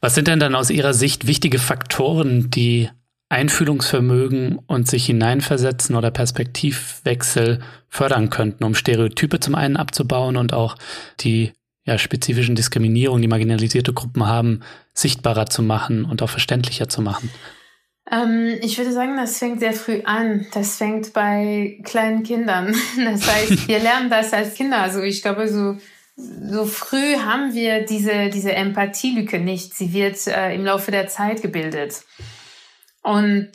Was sind denn dann aus Ihrer Sicht wichtige Faktoren, die Einfühlungsvermögen und sich hineinversetzen oder Perspektivwechsel fördern könnten, um Stereotype zum einen abzubauen und auch die ja, spezifischen Diskriminierungen, die marginalisierte Gruppen haben, sichtbarer zu machen und auch verständlicher zu machen? Ähm, ich würde sagen, das fängt sehr früh an. Das fängt bei kleinen Kindern. Das heißt, wir lernen das als Kinder. Also ich glaube, so, so früh haben wir diese, diese Empathielücke nicht. Sie wird äh, im Laufe der Zeit gebildet. Und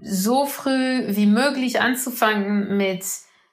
so früh wie möglich anzufangen mit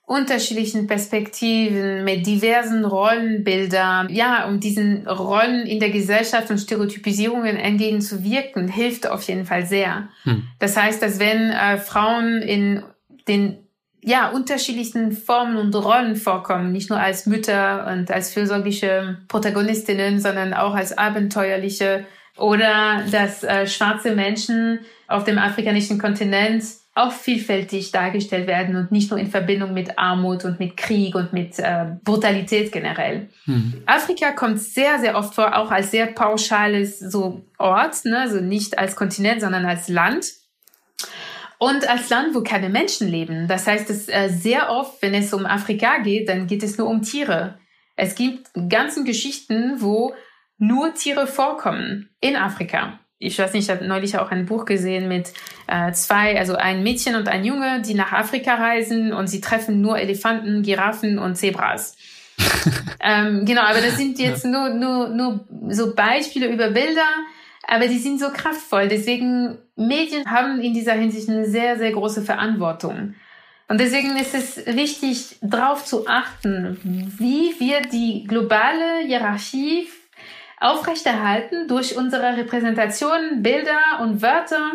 unterschiedlichen Perspektiven, mit diversen Rollenbildern, ja, um diesen Rollen in der Gesellschaft und Stereotypisierungen entgegenzuwirken, hilft auf jeden Fall sehr. Hm. Das heißt, dass wenn äh, Frauen in den ja, unterschiedlichsten Formen und Rollen vorkommen, nicht nur als Mütter und als fürsorgliche Protagonistinnen, sondern auch als abenteuerliche oder dass äh, schwarze Menschen auf dem afrikanischen Kontinent auch vielfältig dargestellt werden und nicht nur in Verbindung mit Armut und mit Krieg und mit äh, Brutalität generell. Mhm. Afrika kommt sehr, sehr oft vor, auch als sehr pauschales so Ort, ne? also nicht als Kontinent, sondern als Land. Und als Land, wo keine Menschen leben. Das heißt, dass äh, sehr oft, wenn es um Afrika geht, dann geht es nur um Tiere. Es gibt ganzen Geschichten, wo nur Tiere vorkommen in Afrika ich weiß nicht, ich habe neulich auch ein Buch gesehen mit äh, zwei, also ein Mädchen und ein Junge, die nach Afrika reisen und sie treffen nur Elefanten, Giraffen und Zebras. ähm, genau, aber das sind jetzt nur, nur, nur so Beispiele über Bilder, aber die sind so kraftvoll. Deswegen, Medien haben in dieser Hinsicht eine sehr, sehr große Verantwortung. Und deswegen ist es wichtig, darauf zu achten, wie wir die globale Hierarchie aufrechterhalten durch unsere Repräsentationen, Bilder und Wörter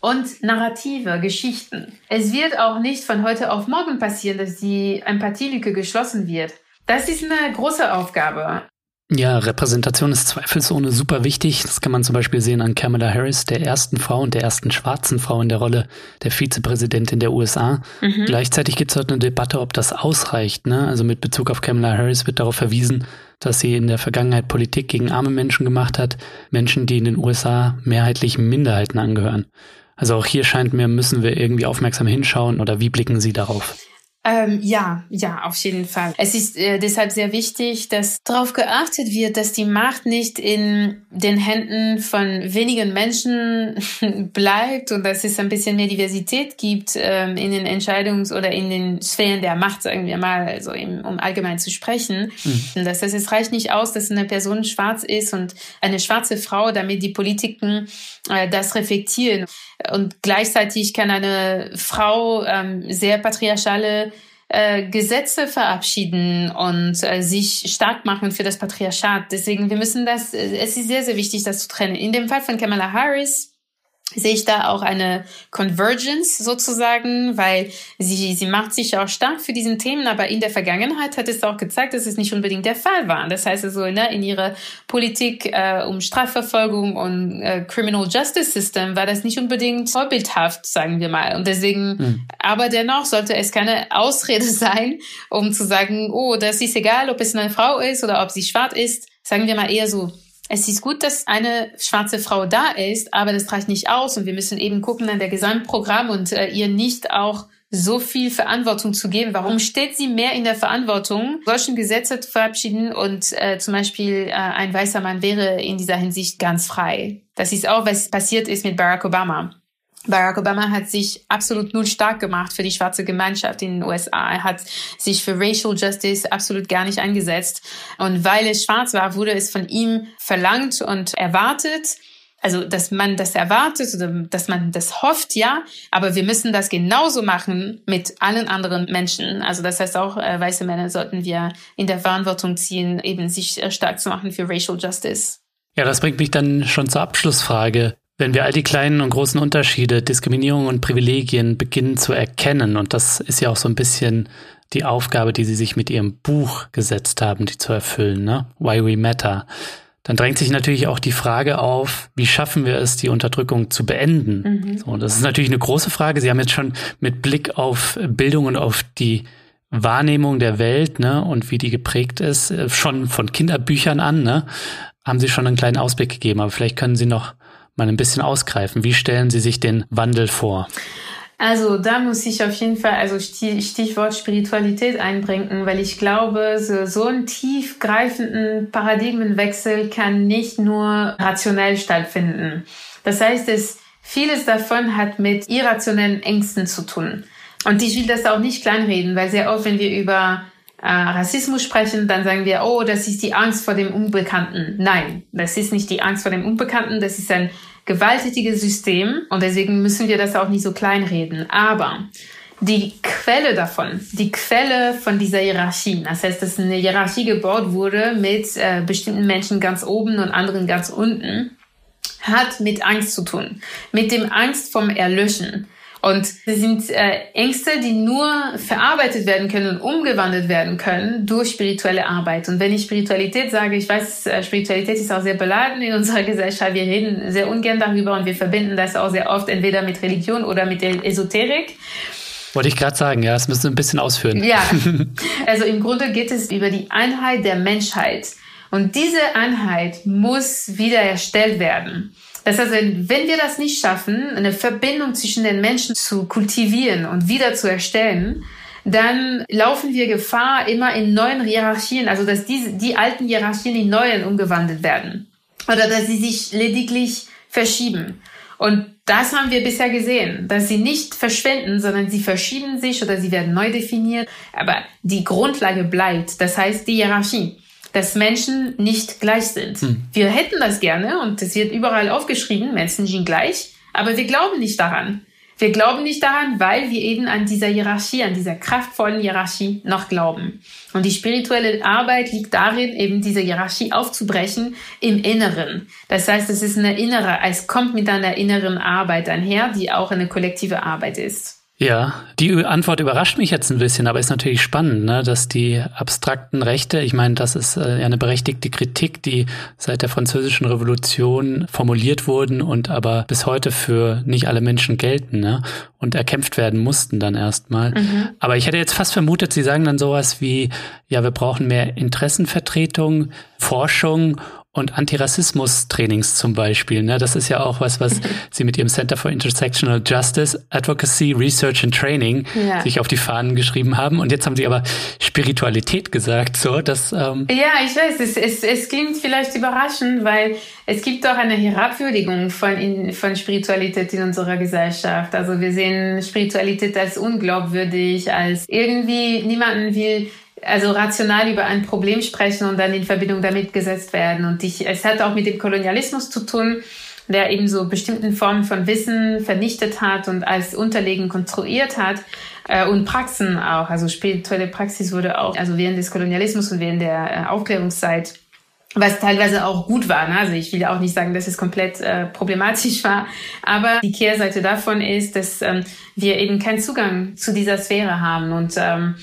und Narrative, Geschichten. Es wird auch nicht von heute auf morgen passieren, dass die Empathielücke geschlossen wird. Das ist eine große Aufgabe. Ja, Repräsentation ist zweifelsohne super wichtig. Das kann man zum Beispiel sehen an Kamala Harris, der ersten Frau und der ersten schwarzen Frau in der Rolle der Vizepräsidentin der USA. Mhm. Gleichzeitig gibt es heute eine Debatte, ob das ausreicht. Ne? Also mit Bezug auf Kamala Harris wird darauf verwiesen, dass sie in der Vergangenheit Politik gegen arme Menschen gemacht hat, Menschen, die in den USA mehrheitlich Minderheiten angehören. Also auch hier scheint mir, müssen wir irgendwie aufmerksam hinschauen oder wie blicken Sie darauf? Ähm, ja, ja, auf jeden Fall. Es ist äh, deshalb sehr wichtig, dass darauf geachtet wird, dass die Macht nicht in den Händen von wenigen Menschen bleibt und dass es ein bisschen mehr Diversität gibt ähm, in den Entscheidungs- oder in den Sphären der Macht, sagen wir mal, also im, um allgemein zu sprechen. Mhm. Das heißt, es reicht nicht aus, dass eine Person schwarz ist und eine schwarze Frau, damit die Politiken äh, das reflektieren. Und gleichzeitig kann eine Frau ähm, sehr patriarchale äh, Gesetze verabschieden und äh, sich stark machen für das Patriarchat. Deswegen, wir müssen das, äh, es ist sehr, sehr wichtig, das zu trennen. In dem Fall von Kamala Harris sehe ich da auch eine Convergence sozusagen, weil sie, sie macht sich auch stark für diesen Themen, aber in der Vergangenheit hat es auch gezeigt, dass es nicht unbedingt der Fall war. Das heißt also, ne, in ihrer Politik äh, um Strafverfolgung und äh, Criminal Justice System war das nicht unbedingt vorbildhaft, sagen wir mal. Und deswegen, mhm. aber dennoch sollte es keine Ausrede sein, um zu sagen, oh, das ist egal, ob es eine Frau ist oder ob sie schwarz ist. Sagen wir mal eher so, es ist gut, dass eine schwarze Frau da ist, aber das reicht nicht aus und wir müssen eben gucken an der Gesamtprogramm und äh, ihr nicht auch so viel Verantwortung zu geben. Warum steht sie mehr in der Verantwortung, solchen Gesetze zu verabschieden und äh, zum Beispiel äh, ein weißer Mann wäre in dieser Hinsicht ganz frei? Das ist auch, was passiert ist mit Barack Obama. Barack Obama hat sich absolut null stark gemacht für die schwarze Gemeinschaft in den USA. Er hat sich für Racial Justice absolut gar nicht eingesetzt. Und weil es schwarz war, wurde es von ihm verlangt und erwartet, also dass man das erwartet oder dass man das hofft, ja, aber wir müssen das genauso machen mit allen anderen Menschen. Also das heißt auch, äh, weiße Männer sollten wir in der Verantwortung ziehen, eben sich äh, stark zu machen für Racial Justice. Ja, das bringt mich dann schon zur Abschlussfrage. Wenn wir all die kleinen und großen Unterschiede, Diskriminierung und Privilegien beginnen zu erkennen, und das ist ja auch so ein bisschen die Aufgabe, die Sie sich mit Ihrem Buch gesetzt haben, die zu erfüllen, ne? Why We Matter, dann drängt sich natürlich auch die Frage auf, wie schaffen wir es, die Unterdrückung zu beenden? Mhm. So, das ist natürlich eine große Frage. Sie haben jetzt schon mit Blick auf Bildung und auf die Wahrnehmung der Welt, ne, und wie die geprägt ist, äh, schon von Kinderbüchern an, ne, haben Sie schon einen kleinen Ausblick gegeben. Aber vielleicht können Sie noch mal ein bisschen ausgreifen. Wie stellen Sie sich den Wandel vor? Also da muss ich auf jeden Fall also Stichwort Spiritualität einbringen, weil ich glaube, so, so einen tiefgreifenden Paradigmenwechsel kann nicht nur rationell stattfinden. Das heißt, es, vieles davon hat mit irrationellen Ängsten zu tun. Und ich will das auch nicht kleinreden, weil sehr oft, wenn wir über äh, Rassismus sprechen, dann sagen wir, oh, das ist die Angst vor dem Unbekannten. Nein, das ist nicht die Angst vor dem Unbekannten, das ist ein gewalttätiges System und deswegen müssen wir das auch nicht so kleinreden. Aber die Quelle davon, die Quelle von dieser Hierarchie, das heißt, dass eine Hierarchie gebaut wurde mit äh, bestimmten Menschen ganz oben und anderen ganz unten, hat mit Angst zu tun, mit dem Angst vom Erlöschen. Und das sind äh, Ängste, die nur verarbeitet werden können und umgewandelt werden können durch spirituelle Arbeit. Und wenn ich Spiritualität sage, ich weiß, äh, Spiritualität ist auch sehr beladen in unserer Gesellschaft. Wir reden sehr ungern darüber und wir verbinden das auch sehr oft entweder mit Religion oder mit der Esoterik. Wollte ich gerade sagen, ja, das müssen wir ein bisschen ausführen. Ja, also im Grunde geht es über die Einheit der Menschheit. Und diese Einheit muss wiederherstellt werden. Das heißt, wenn wir das nicht schaffen, eine Verbindung zwischen den Menschen zu kultivieren und wieder zu erstellen, dann laufen wir Gefahr, immer in neuen Hierarchien, also dass diese, die alten Hierarchien in neuen umgewandelt werden. Oder dass sie sich lediglich verschieben. Und das haben wir bisher gesehen, dass sie nicht verschwinden, sondern sie verschieben sich oder sie werden neu definiert. Aber die Grundlage bleibt. Das heißt, die Hierarchie dass Menschen nicht gleich sind. Hm. Wir hätten das gerne und es wird überall aufgeschrieben, Menschen sind gleich, aber wir glauben nicht daran. Wir glauben nicht daran, weil wir eben an dieser Hierarchie, an dieser kraftvollen Hierarchie noch glauben. Und die spirituelle Arbeit liegt darin, eben diese Hierarchie aufzubrechen im Inneren. Das heißt, es ist eine innere, es kommt mit einer inneren Arbeit einher, die auch eine kollektive Arbeit ist. Ja, die Antwort überrascht mich jetzt ein bisschen, aber ist natürlich spannend, ne, dass die abstrakten Rechte, ich meine, das ist äh, ja eine berechtigte Kritik, die seit der französischen Revolution formuliert wurden und aber bis heute für nicht alle Menschen gelten, ne, und erkämpft werden mussten dann erstmal. Mhm. Aber ich hätte jetzt fast vermutet, Sie sagen dann sowas wie, ja, wir brauchen mehr Interessenvertretung, Forschung und Antirassismus-Trainings zum Beispiel. Ne? Das ist ja auch was, was Sie mit Ihrem Center for Intersectional Justice, Advocacy, Research and Training ja. sich auf die Fahnen geschrieben haben. Und jetzt haben Sie aber Spiritualität gesagt. So, dass, ähm ja, ich weiß, es, es, es klingt vielleicht überraschend, weil es gibt doch eine Herabwürdigung von, in, von Spiritualität in unserer Gesellschaft. Also wir sehen Spiritualität als unglaubwürdig, als irgendwie niemanden will also rational über ein Problem sprechen und dann in Verbindung damit gesetzt werden. Und ich, es hat auch mit dem Kolonialismus zu tun, der eben so bestimmten Formen von Wissen vernichtet hat und als unterlegen konstruiert hat. Äh, und Praxen auch. Also spirituelle Praxis wurde auch, also während des Kolonialismus und während der äh, Aufklärungszeit was teilweise auch gut war. Ne? Also ich will auch nicht sagen, dass es komplett äh, problematisch war, aber die Kehrseite davon ist, dass ähm, wir eben keinen Zugang zu dieser Sphäre haben und ähm,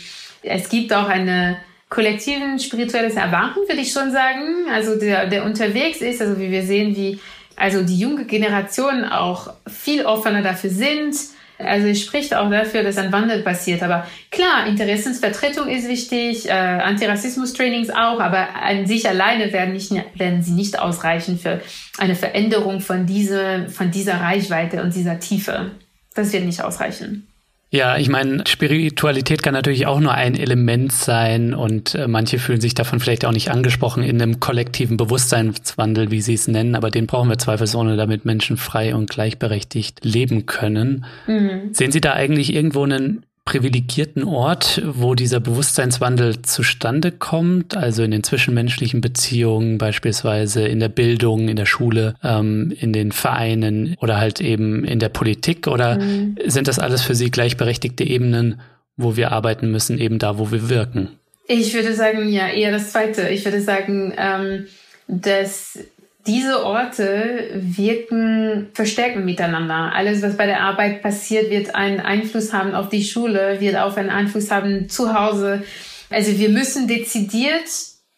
es gibt auch eine kollektiven spirituelles Erwarten, würde ich schon sagen. Also der, der unterwegs ist, also wie wir sehen, wie also die junge Generation auch viel offener dafür sind, also es spricht auch dafür, dass ein Wandel passiert. Aber klar, Interessensvertretung ist wichtig, äh, Antirassismus-Trainings auch, aber an sich alleine werden, nicht, werden sie nicht ausreichen für eine Veränderung von, diese, von dieser Reichweite und dieser Tiefe. Das wird nicht ausreichen. Ja, ich meine, Spiritualität kann natürlich auch nur ein Element sein und äh, manche fühlen sich davon vielleicht auch nicht angesprochen in einem kollektiven Bewusstseinswandel, wie sie es nennen, aber den brauchen wir zweifelsohne, damit Menschen frei und gleichberechtigt leben können. Mhm. Sehen Sie da eigentlich irgendwo einen privilegierten Ort, wo dieser Bewusstseinswandel zustande kommt, also in den zwischenmenschlichen Beziehungen, beispielsweise in der Bildung, in der Schule, ähm, in den Vereinen oder halt eben in der Politik? Oder mhm. sind das alles für Sie gleichberechtigte Ebenen, wo wir arbeiten müssen, eben da, wo wir wirken? Ich würde sagen, ja, eher das Zweite. Ich würde sagen, ähm, dass diese Orte wirken, verstärken miteinander. Alles, was bei der Arbeit passiert, wird einen Einfluss haben auf die Schule, wird auch einen Einfluss haben zu Hause. Also wir müssen dezidiert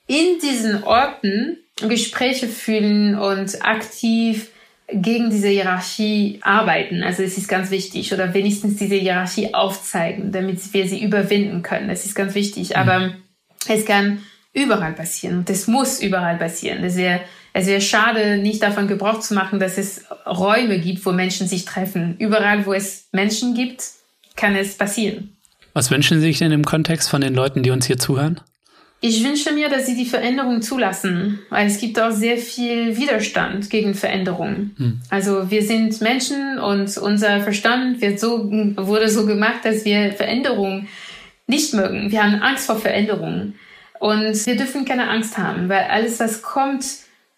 in diesen Orten Gespräche fühlen und aktiv gegen diese Hierarchie arbeiten. Also es ist ganz wichtig. Oder wenigstens diese Hierarchie aufzeigen, damit wir sie überwinden können. Das ist ganz wichtig. Aber mhm. es kann überall passieren. Und es muss überall passieren. Das wäre es wäre schade, nicht davon Gebrauch zu machen, dass es Räume gibt, wo Menschen sich treffen. Überall, wo es Menschen gibt, kann es passieren. Was wünschen Sie sich denn im Kontext von den Leuten, die uns hier zuhören? Ich wünsche mir, dass sie die Veränderung zulassen, weil es gibt auch sehr viel Widerstand gegen Veränderungen. Hm. Also wir sind Menschen und unser Verstand wird so, wurde so gemacht, dass wir Veränderungen nicht mögen. Wir haben Angst vor Veränderungen. Und wir dürfen keine Angst haben, weil alles, was kommt,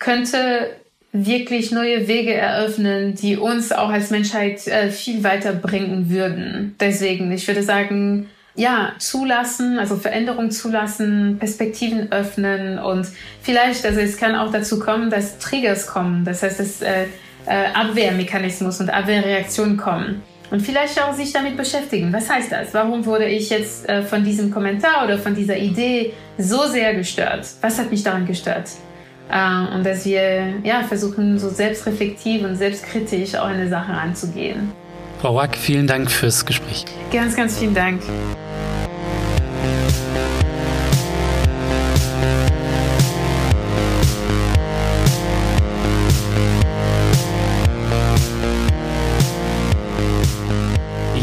könnte wirklich neue Wege eröffnen, die uns auch als Menschheit äh, viel weiterbringen würden. Deswegen, ich würde sagen, ja, zulassen, also Veränderung zulassen, Perspektiven öffnen und vielleicht, also es kann auch dazu kommen, dass Triggers kommen, das heißt, dass äh, äh, Abwehrmechanismus und Abwehrreaktionen kommen. Und vielleicht auch sich damit beschäftigen. Was heißt das? Warum wurde ich jetzt äh, von diesem Kommentar oder von dieser Idee so sehr gestört? Was hat mich daran gestört? Äh, und dass wir ja, versuchen, so selbstreflektiv und selbstkritisch auch eine Sache anzugehen. Frau Wack, vielen Dank fürs Gespräch. Ganz, ganz vielen Dank.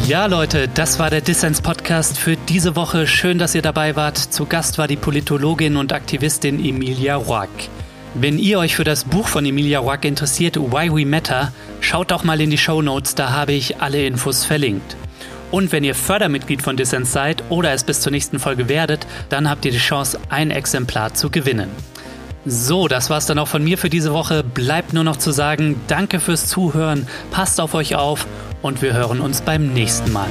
Ja, Leute, das war der Dissens-Podcast für diese Woche. Schön, dass ihr dabei wart. Zu Gast war die Politologin und Aktivistin Emilia Roack. Wenn ihr euch für das Buch von Emilia Roack interessiert, Why We Matter, schaut doch mal in die Show Notes, da habe ich alle Infos verlinkt. Und wenn ihr Fördermitglied von Dissens seid oder es bis zur nächsten Folge werdet, dann habt ihr die Chance, ein Exemplar zu gewinnen. So, das war's dann auch von mir für diese Woche. Bleibt nur noch zu sagen, danke fürs Zuhören, passt auf euch auf und wir hören uns beim nächsten Mal.